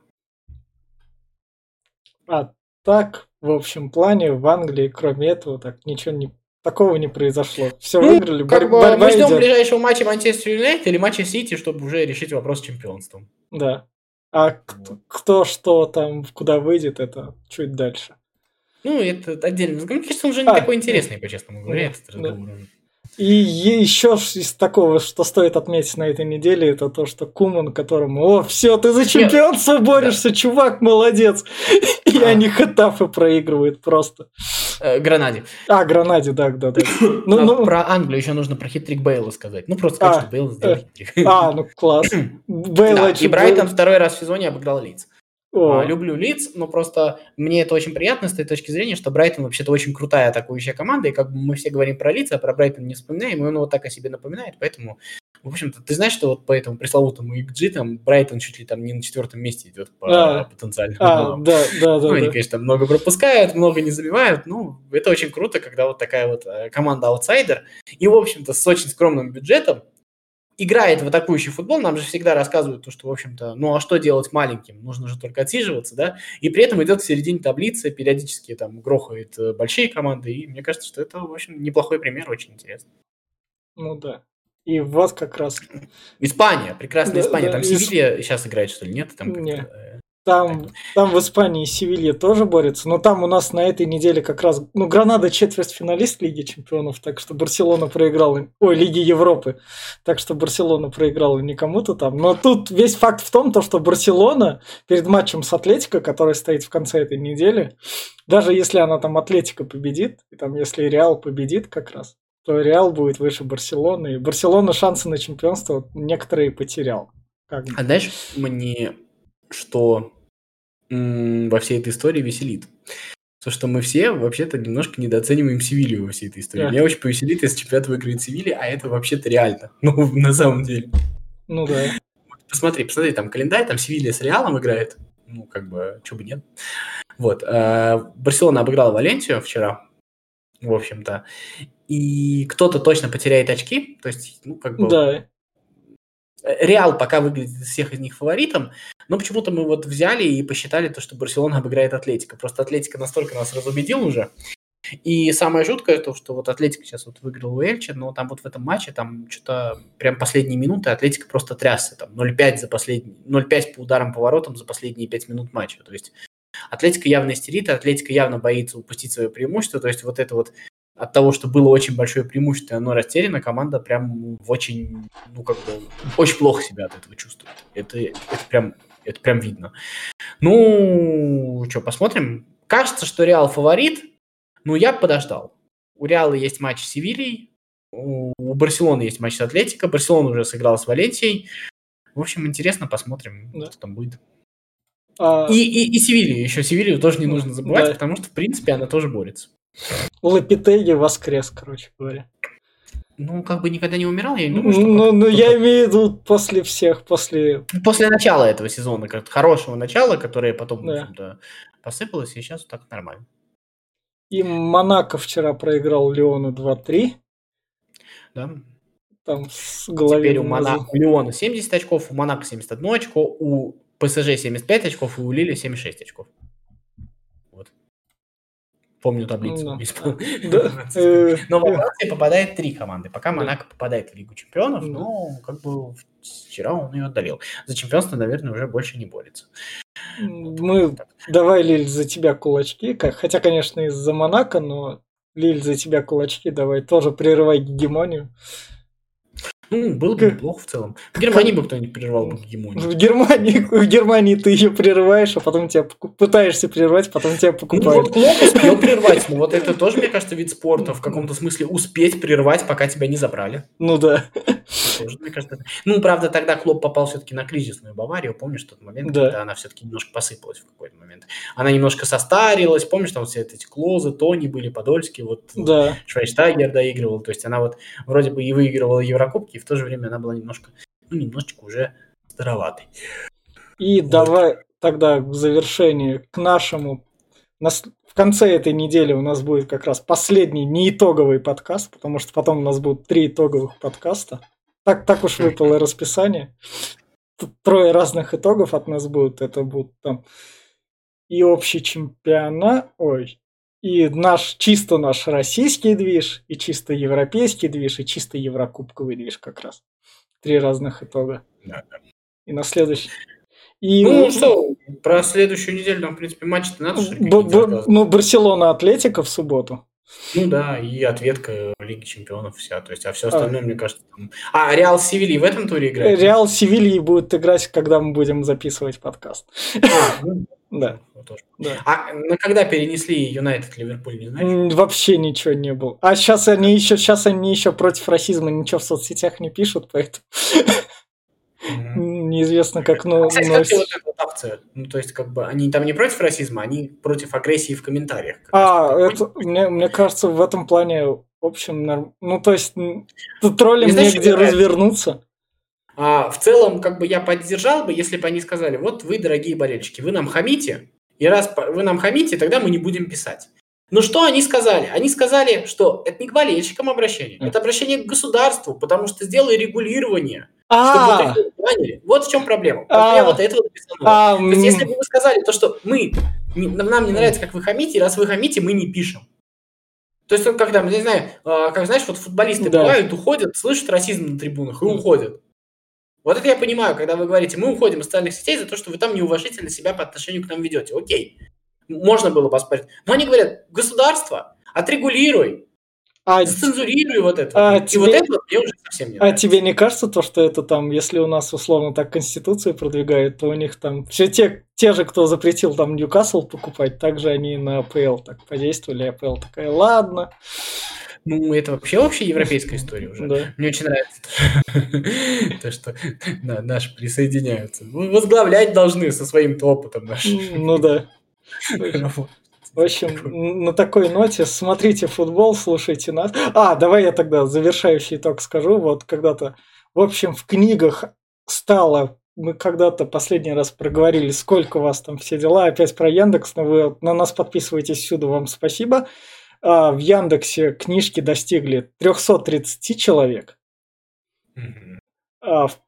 А так, в общем плане, в Англии, кроме этого, так ничего не такого не произошло. Все ну, выиграли. Как бы мы ждем идет. ближайшего матча Манчестер Юнайтед или матча Сити, чтобы уже решить вопрос с чемпионством. Да. А кто, кто что там, куда выйдет, это чуть дальше. Ну, это отдельно. Мне кажется, он уже не а, такой интересный, по честному говоря, этот разговор. Да. И еще из такого, что стоит отметить на этой неделе, это то, что Куман, которому, о, все, ты за чемпионство борешься, да. чувак, молодец. И а. они хатафы проигрывают просто. Э, Гранаде. А, Гранаде, да, да, да. Ну, ну, про Англию еще нужно про хитрик Бейла сказать. Ну, просто сказать, а, что Бейл сделал э, хитрик. А, ну класс. Бейл да, и Брайтон второй раз в сезоне обыграл Лиц. О. Люблю Лиц, но просто мне это очень приятно с той точки зрения, что Брайтон вообще-то очень крутая атакующая команда, и как бы мы все говорим про Лиц, а про Брайтон не вспоминаем, и он вот так о себе напоминает, поэтому, в общем-то, ты знаешь, что вот по этому пресловутому XG там Брайтон чуть ли там не на четвертом месте идет по а. потенциальному а, да, да, да. Ну, они, конечно, много пропускают, много не забивают, ну, это очень круто, когда вот такая вот э, команда-аутсайдер, и, в общем-то, с очень скромным бюджетом, играет в атакующий футбол, нам же всегда рассказывают то, что, в общем-то, ну а что делать маленьким? Нужно же только отсиживаться, да? И при этом идет в середине таблицы, периодически там грохает э, большие команды, и мне кажется, что это, в общем, неплохой пример, очень интересно. Ну да. И вас как раз... Испания, прекрасная да, Испания. Да, там Севилья сейчас играет, что ли, нет? Там нет. Там, там в Испании Севилья тоже борется, но там у нас на этой неделе как раз, ну, Гранада четвертьфиналист Лиги Чемпионов, так что Барселона проиграла, ой, Лиги Европы, так что Барселона проиграла не кому-то там. Но тут весь факт в том, то, что Барселона перед матчем с Атлетико, который стоит в конце этой недели, даже если она там Атлетика победит, и там если Реал победит как раз, то Реал будет выше Барселоны, и Барселона шансы на чемпионство некоторые потерял. Как а знаешь, мне что во всей этой истории веселит. То, что мы все вообще-то немножко недооцениваем Севилью во всей этой истории. Yeah. Меня очень повеселит, если чемпионат выиграет Севилья, а это вообще-то реально. Ну, на самом деле. Ну да. Посмотри, посмотри, там календарь, там Севилья с Реалом играет. Ну, как бы, чего бы нет. Вот. Э, Барселона обыграла Валенсию вчера, в общем-то. И кто-то точно потеряет очки. То есть, ну, как бы... Да. Реал пока выглядит из всех из них фаворитом, но почему-то мы вот взяли и посчитали то, что Барселона обыграет Атлетика. Просто Атлетика настолько нас разубедил уже. И самое жуткое то, что вот Атлетика сейчас вот выиграл у Эльча, но там вот в этом матче там что-то прям последние минуты Атлетика просто трясся. Там 0-5 за последний, 0-5 по ударам поворотам за последние 5 минут матча. То есть Атлетика явно истерит, Атлетика явно боится упустить свое преимущество. То есть вот это вот от того, что было очень большое преимущество, оно растеряно, команда прям в очень, ну, как бы, очень плохо себя от этого чувствует. Это, это прям это прям видно. Ну, что, посмотрим. кажется, что Реал фаворит, но я подождал. У Реала есть матч с Севильей, у Барселоны есть матч с Атлетико, Барселона уже сыграла с Валенсией. В общем, интересно, посмотрим, да. что там будет. А... И, и, и Севилью, еще Севилью тоже не нужно забывать, да. потому что, в принципе, она тоже борется. Лапитеги воскрес, короче говоря. Ну, как бы никогда не умирал, я не думаю, что... Ну, ну я имею в виду после всех, после... После начала этого сезона, как хорошего начала, которое потом, да. в общем-то, посыпалось, и сейчас так нормально. И Монако вчера проиграл Леону 2-3. Да. Там с головой. Теперь у, Монако, у Леона 70 очков, у Монако 71 очко, у ПСЖ 75 очков и у Лили 76 очков. Помню таблицу. Ну, да. Э, но во Франции попадает три команды. Пока Монако попадает в Лигу чемпионов, но как бы вчера он ее отдалил. За чемпионство, наверное, уже больше не борется. Мы давай, Лиль, за тебя кулачки. Хотя, конечно, из-за Монако, но Лиль, за тебя кулачки, давай тоже прерывай гегемонию. Ну, было бы неплохо в целом. В Германии бы кто-нибудь прервал бы гегемонию. В Германии, в Германии ты ее прерываешь, а потом тебя пытаешься прервать, потом тебя покупают. Ну, вот Клоп успел прервать, но вот это тоже, мне кажется, вид спорта в каком-то смысле успеть прервать, пока тебя не забрали. Ну да. Тоже, мне кажется, ну, правда, тогда Клоп попал все-таки на кризисную Баварию, помнишь тот момент, да. когда она все-таки немножко посыпалась в какой-то момент. Она немножко состарилась, помнишь, там все эти Клозы, Тони были, Подольские, вот да. Швайштайгер доигрывал, то есть она вот вроде бы и выигрывала Еврокубки, в то же время она была немножко, ну, немножечко уже староватой. И вот. давай тогда в завершении к нашему в конце этой недели у нас будет как раз последний неитоговый подкаст, потому что потом у нас будут три итоговых подкаста. Так, так уж выпало расписание. Трое разных итогов от нас будут. Это будут там и общий чемпионат, ой, и наш, чисто наш российский движ, и чисто европейский движ, и чисто еврокубковый движ как раз. Три разных итога. Да. И на следующий... И... Ну что, про следующую неделю нам, в принципе, матч-то надо б- б- Ну, Барселона Атлетика в субботу. Ну да, и ответка в Лиге Чемпионов вся. То есть, а все остальное, а. мне кажется, там... А, Реал Севильи в этом туре играет? Реал Севильи будет играть, когда мы будем записывать подкаст. А, ну, да. Тоже. да. А на когда перенесли Юнайтед Ливерпуль, не знаешь? Вообще ничего не было. А сейчас они еще, сейчас они еще против расизма ничего в соцсетях не пишут, поэтому неизвестно как, но... Кстати, как вот акция? Ну, то есть, как бы, они там не против расизма, они против агрессии в комментариях. А, это, мне, мне кажется, в этом плане, в общем, ну, то есть, троллям негде развернуться. А, в целом, как бы я поддержал бы, если бы они сказали, вот вы, дорогие болельщики, вы нам хамите, и раз вы нам хамите, тогда мы не будем писать. Но что они сказали? Они сказали, что это не к болельщикам обращение, это обращение к государству, потому что сделай регулирование, а. чтобы вот Вот в чем проблема. А. Я вот это вот То есть, если бы вы сказали то, что мы, нам не нравится, как вы хамите, и раз вы хамите, мы не пишем. То есть, когда, не знаю, а, как знаешь, вот футболисты да. бывают, уходят, слышат расизм на трибунах и уходят. Вот это я понимаю, когда вы говорите, мы уходим из социальных сетей за то, что вы там неуважительно себя по отношению к нам ведете. Окей, можно было поспорить. Но они говорят, государство, отрегулируй, а, цензурируй вот это. А, и тебе, вот это мне уже совсем не А нравится. тебе не кажется то, что это там, если у нас условно так Конституцию продвигают, то у них там все те, те же, кто запретил там Ньюкасл покупать, также они на АПЛ так подействовали. АПЛ такая, ладно. Ну, это вообще вообще европейская история уже. Да. Мне очень нравится то, что наши присоединяются. Возглавлять должны со своим опытом наши. Ну да. В общем, на такой ноте смотрите футбол, слушайте нас. А, давай я тогда завершающий итог скажу. Вот когда-то, в общем, в книгах стало мы когда-то последний раз проговорили, сколько у вас там все дела, опять про Яндекс, но вы на нас подписываетесь всюду, вам спасибо. А, в Яндексе книжки достигли 330 человек. Mm-hmm. А, в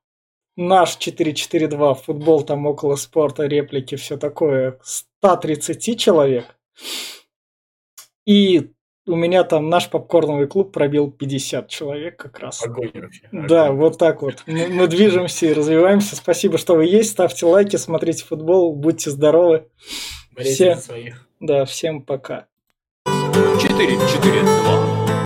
наш 442 футбол, там около спорта, реплики, все такое, 130 человек. И у меня там наш попкорновый клуб пробил 50 человек как раз. Огонь вообще. Огонь. Да, вот так вот. Мы, мы движемся и развиваемся. Спасибо, что вы есть. Ставьте лайки, смотрите футбол, будьте здоровы. Болейте Все... своих. Да, всем пока. 4-4-2.